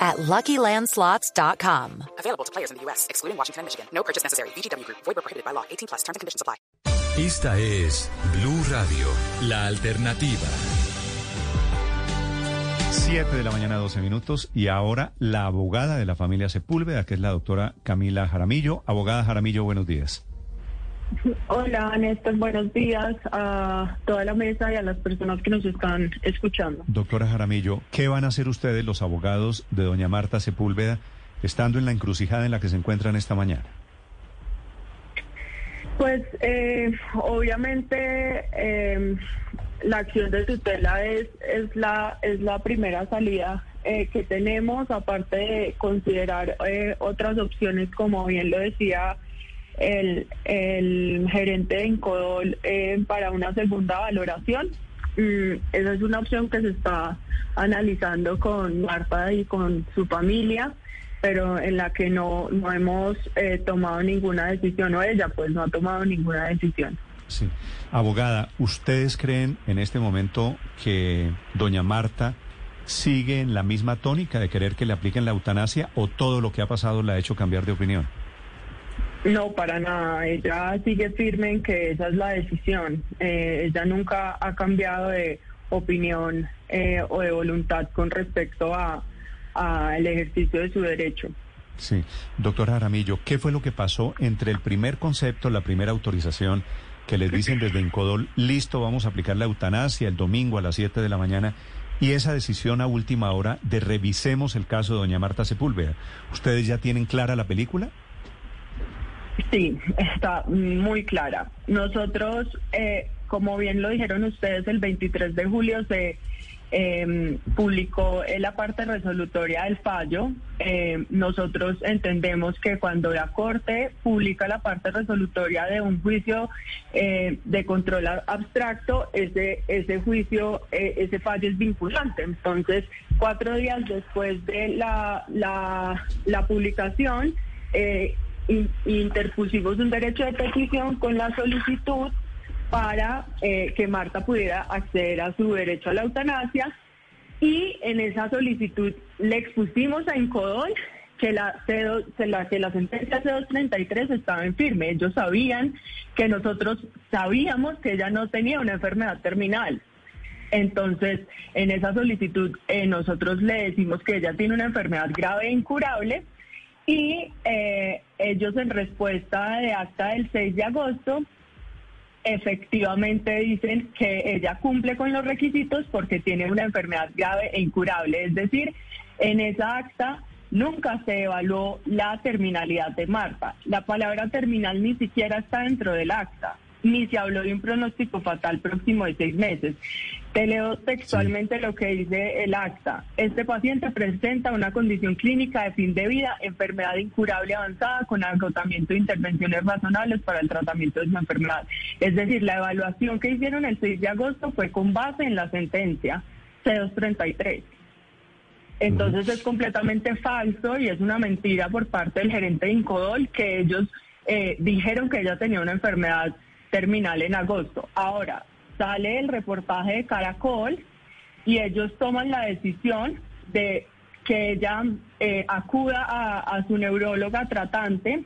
at LuckyLandSlots.com. Available to players in the U.S., excluding Washington and Michigan. No purchase necessary. VGW Group. Void prohibited by law. 18 plus. Terms and conditions apply. Esta es Blue Radio, la alternativa. 7 de la mañana, 12 minutos. Y ahora la abogada de la familia Sepúlveda, que es la doctora Camila Jaramillo. Abogada Jaramillo, buenos días. Hola, Néstor, buenos días a toda la mesa y a las personas que nos están escuchando. Doctora Jaramillo, ¿qué van a hacer ustedes, los abogados de doña Marta Sepúlveda, estando en la encrucijada en la que se encuentran esta mañana? Pues eh, obviamente eh, la acción de tutela es, es, la, es la primera salida eh, que tenemos, aparte de considerar eh, otras opciones, como bien lo decía el, el gerente de Incodol, eh, para una segunda valoración. Mm, esa es una opción que se está analizando con Marta y con su familia pero en la que no, no hemos eh, tomado ninguna decisión, o ella pues no ha tomado ninguna decisión. Sí. Abogada, ¿ustedes creen en este momento que doña Marta sigue en la misma tónica de querer que le apliquen la eutanasia o todo lo que ha pasado la ha hecho cambiar de opinión? No, para nada. Ella sigue firme en que esa es la decisión. Eh, ella nunca ha cambiado de opinión eh, o de voluntad con respecto a, al ejercicio de su derecho. Sí, doctora Aramillo, ¿qué fue lo que pasó entre el primer concepto, la primera autorización que les dicen desde Incodol, listo, vamos a aplicar la eutanasia el domingo a las 7 de la mañana, y esa decisión a última hora de revisemos el caso de doña Marta Sepúlveda? ¿Ustedes ya tienen clara la película? Sí, está muy clara. Nosotros, eh, como bien lo dijeron ustedes, el 23 de julio se eh, publicó la parte resolutoria del fallo. Eh, nosotros entendemos que cuando la Corte publica la parte resolutoria de un juicio eh, de control abstracto, ese, ese juicio, eh, ese fallo es vinculante. Entonces, cuatro días después de la, la, la publicación, interpusimos un derecho de petición con la solicitud para eh, que Marta pudiera acceder a su derecho a la eutanasia y en esa solicitud le expusimos a Incodol que la, la, que la sentencia C233 estaba en firme. Ellos sabían que nosotros sabíamos que ella no tenía una enfermedad terminal. Entonces, en esa solicitud eh, nosotros le decimos que ella tiene una enfermedad grave e incurable y eh, ellos en respuesta de acta del 6 de agosto efectivamente dicen que ella cumple con los requisitos porque tiene una enfermedad grave e incurable. Es decir, en esa acta nunca se evaluó la terminalidad de Marta. La palabra terminal ni siquiera está dentro del acta ni se habló de un pronóstico fatal próximo de seis meses. Te leo textualmente lo que dice el acta. Este paciente presenta una condición clínica de fin de vida, enfermedad incurable avanzada con agotamiento de intervenciones razonables para el tratamiento de su enfermedad. Es decir, la evaluación que hicieron el 6 de agosto fue con base en la sentencia C233. Entonces es completamente falso y es una mentira por parte del gerente de Incodol que ellos eh, dijeron que ella tenía una enfermedad terminal en agosto. Ahora, sale el reportaje de Caracol y ellos toman la decisión de que ella eh, acuda a, su neuróloga tratante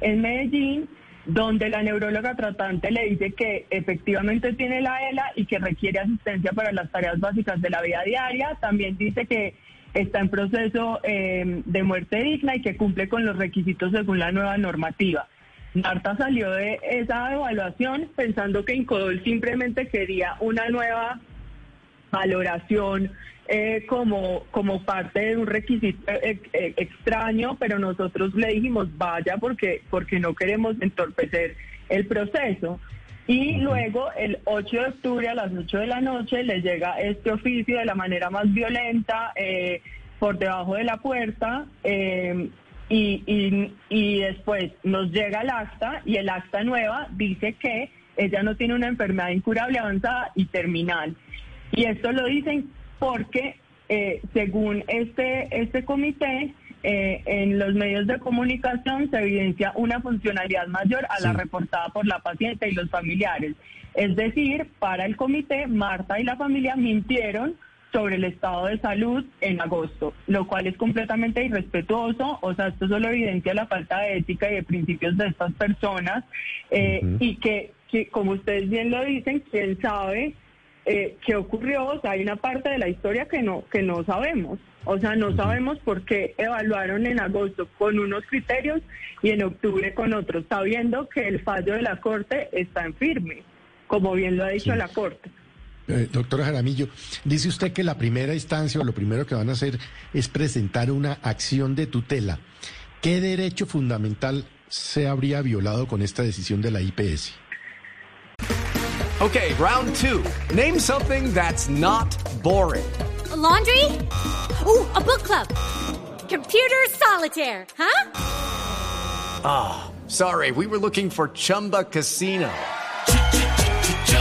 en Medellín, donde la neuróloga tratante le dice que efectivamente tiene la ELA y que requiere asistencia para las tareas básicas de la vida diaria. También dice que está en proceso eh, de muerte digna y que cumple con los requisitos según la nueva normativa. Marta salió de esa evaluación pensando que Incodol simplemente quería una nueva valoración eh, como, como parte de un requisito eh, eh, extraño, pero nosotros le dijimos vaya porque, porque no queremos entorpecer el proceso. Y luego, el 8 de octubre a las 8 de la noche, le llega este oficio de la manera más violenta, por debajo de la puerta, y, y, y después nos llega el acta y el acta nueva dice que ella no tiene una enfermedad incurable avanzada y terminal. Y esto lo dicen porque eh, según este, este comité, eh, en los medios de comunicación se evidencia una funcionalidad mayor a la reportada por la paciente y los familiares. Es decir, para el comité, Marta y la familia mintieron sobre el estado de salud en agosto, lo cual es completamente irrespetuoso, o sea, esto solo evidencia la falta de ética y de principios de estas personas eh, y que, que, como ustedes bien lo dicen, quién sabe eh, qué ocurrió, o sea, hay una parte de la historia que no, que no sabemos. O sea, no sabemos por qué evaluaron en agosto con unos criterios y en octubre con otros, sabiendo que el fallo de la Corte está en firme, como bien lo ha dicho la Corte. Eh, doctora Jaramillo, dice usted que la primera instancia o lo primero que van a hacer es presentar una acción de tutela. ¿Qué derecho fundamental se habría violado con esta decisión de la IPS? Okay, round two. Name something that's not boring. laundry? Ooh, a book club. Computer solitaire, huh? Ah, oh, sorry, we were looking for Chumba Casino.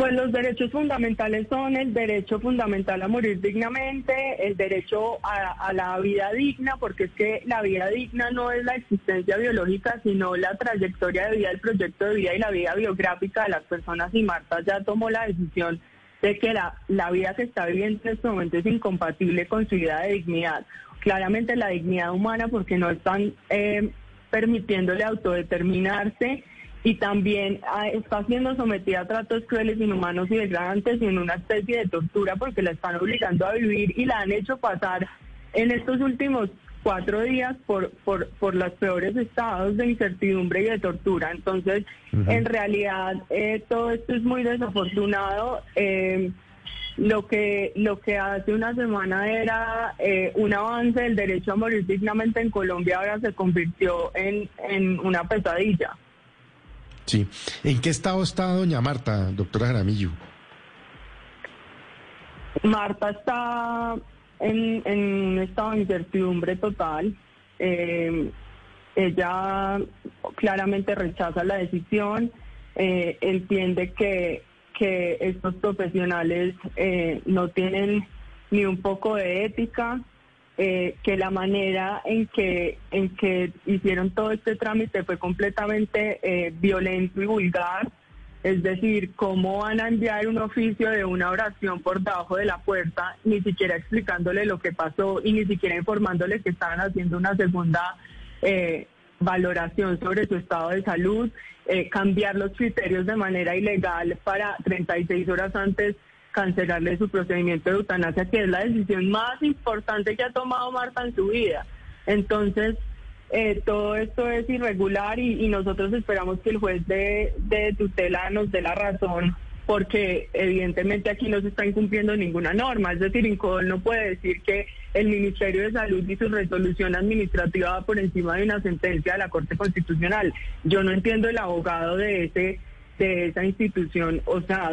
Pues los derechos fundamentales son el derecho fundamental a morir dignamente, el derecho a, la vida digna, porque es que la vida digna no es la existencia biológica, sino la trayectoria de vida, el proyecto de vida y la vida biográfica de las personas. Y Marta ya tomó la decisión de que la, la vida que está viviendo en este momento es incompatible con su vida de dignidad. Claramente la dignidad humana, porque no están eh, permitiéndole autodeterminarse y también ah, está siendo sometida a tratos crueles, inhumanos y degradantes y en una especie de tortura porque la están obligando a vivir y la han hecho pasar en estos últimos cuatro días por, por, por los peores estados de incertidumbre y de tortura. Entonces, en realidad, eh, todo esto es muy desafortunado. Eh, lo que lo que hace una semana era eh, un avance del derecho a morir dignamente en Colombia ahora se convirtió en, en una pesadilla. Sí. ¿En qué estado está doña Marta, doctora Jaramillo? Marta está en, un estado de incertidumbre total. Eh, ella claramente rechaza la decisión, eh, entiende que, que estos profesionales eh, no tienen ni un poco de ética, eh, que la manera en que, en que hicieron todo este trámite fue completamente eh, violento y vulgar. Es decir, cómo van a enviar un oficio de una oración por debajo de la puerta, ni siquiera explicándole lo que pasó y ni siquiera informándole que estaban haciendo una segunda eh, valoración sobre su estado de salud, cambiar los criterios de manera ilegal para 36 horas antes cancelarle su procedimiento de eutanasia, que es la decisión más importante que ha tomado Marta en su vida. Entonces, eh, todo esto es irregular y, nosotros esperamos que el juez de, de tutela nos dé la razón porque evidentemente aquí no se está incumpliendo ninguna norma. Es decir, Incodol no puede decir que el Ministerio de Salud y su resolución administrativa va por encima de una sentencia de la Corte Constitucional. Yo no entiendo el abogado de ese de esa institución, o sea,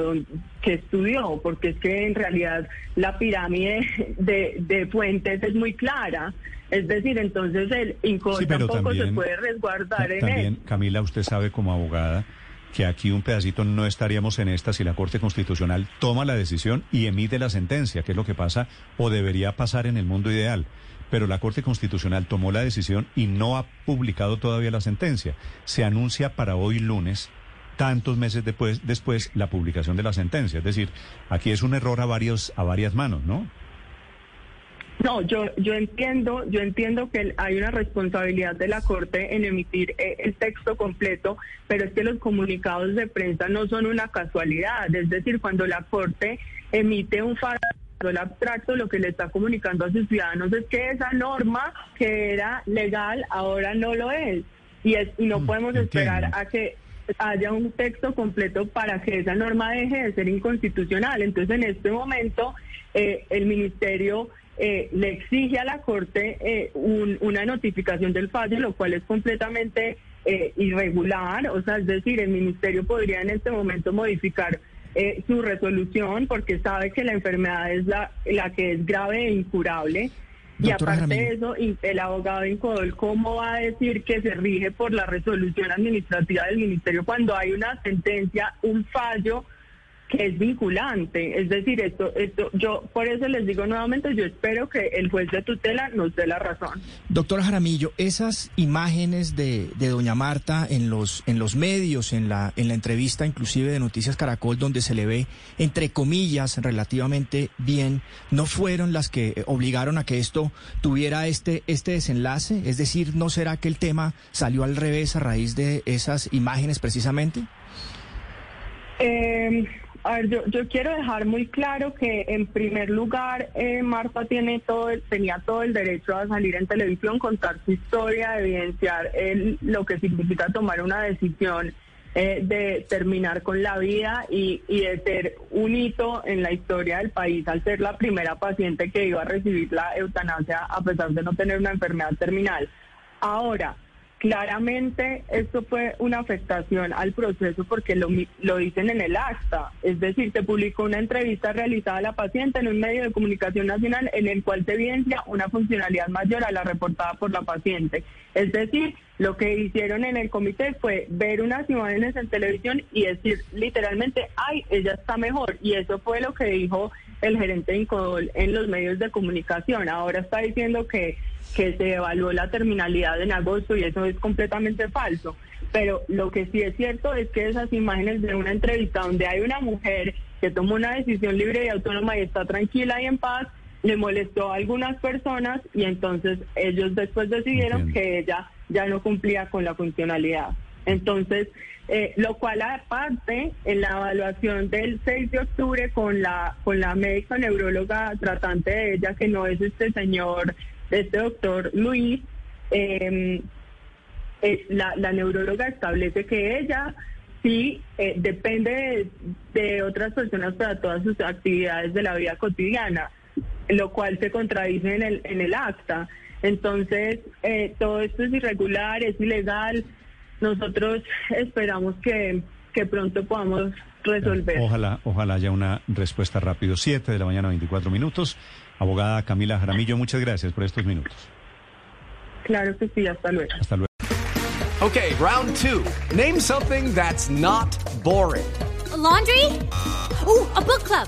que estudió, porque es que en realidad la pirámide de, fuentes es muy clara. Es decir, entonces el INCOL tampoco se puede resguardar en también, Camila, usted sabe como abogada que aquí un pedacito no estaríamos en esta si la Corte Constitucional toma la decisión y emite la sentencia, que es lo que pasa o debería pasar en el mundo ideal. Pero la Corte Constitucional tomó la decisión y no ha publicado todavía la sentencia. Se anuncia para hoy lunes tantos meses después, después la publicación de la sentencia. Es decir, aquí es un error a varios a varias manos, ¿no? No, yo yo entiendo, yo entiendo que hay una responsabilidad de la Corte en emitir eh, el texto completo, pero es que los comunicados de prensa no son una casualidad, es decir, cuando la Corte emite un el abstracto, lo que le está comunicando a sus ciudadanos es que esa norma que era legal ahora no lo es. Y, es, y no mm, podemos esperar a que haya un texto completo para que esa norma deje de ser inconstitucional. Entonces, en este momento, eh, el ministerio eh, le exige a la Corte eh, un- una notificación del fallo, lo cual es completamente eh, irregular. O sea, es decir, el ministerio podría en este momento modificar eh, su resolución porque sabe que la enfermedad es la, la que es grave e incurable. Y aparte de eso, el abogado Incodol, ¿cómo va a decir que se rige por la resolución administrativa del ministerio cuando hay una sentencia, un fallo que es vinculante? Es decir, esto, esto, yo por eso les digo nuevamente, yo espero que el juez de tutela nos dé la razón. Doctora Jaramillo, esas imágenes de, de doña Marta en los, en los medios, en la, en la entrevista inclusive de Noticias Caracol, donde se le ve, entre comillas, relativamente bien, ¿no fueron las que obligaron a que esto tuviera este, este desenlace? Es decir, ¿no será que el tema salió al revés a raíz de esas imágenes precisamente? Eh, a ver, yo, yo quiero dejar muy claro que en primer lugar eh, Marta tiene todo el- tenía todo el derecho a salir en televisión, contar su historia, evidenciar el- lo que significa tomar una decisión eh, de terminar con la vida y, y de ser un hito en la historia del país al ser la primera paciente que iba a recibir la eutanasia a pesar de no tener una enfermedad terminal. Ahora, claramente esto fue una afectación al proceso porque lo, lo dicen en el acta. Es decir, se publicó una entrevista realizada a la paciente en un medio de comunicación nacional en el cual se evidencia una funcionalidad mayor a la reportada por la paciente. Es decir, lo que hicieron en el comité fue ver unas imágenes en televisión y decir literalmente, ay, ella está mejor. Y eso fue lo que dijo el gerente de Incodol en los medios de comunicación. Ahora está diciendo que, que se evaluó la terminalidad en agosto y eso es completamente falso. Pero lo que sí es cierto es que esas imágenes de una entrevista donde hay una mujer que tomó una decisión libre y autónoma y está tranquila y en paz, le molestó a algunas personas y entonces ellos después decidieron Entiendo. que ella ya no cumplía con la funcionalidad. Entonces, eh, lo cual aparte, en la evaluación del 6 de octubre con la, con la médica neuróloga tratante de ella, que no es este señor, este doctor Luis, eh, eh, la, la neuróloga establece que ella sí eh, depende de, de otras personas para todas sus actividades de la vida cotidiana, lo cual se contradice en el, en el acta. Entonces, eh, todo esto es irregular, es ilegal. Nosotros esperamos que, que pronto podamos resolver. Ojalá, ojalá haya una respuesta rápido. Siete de la mañana, 24 minutos. Abogada Camila Jaramillo, muchas gracias por estos minutos. Claro que sí, hasta luego. Hasta luego. Okay, round two. Name something that's not boring. A laundry? Ooh, a book club.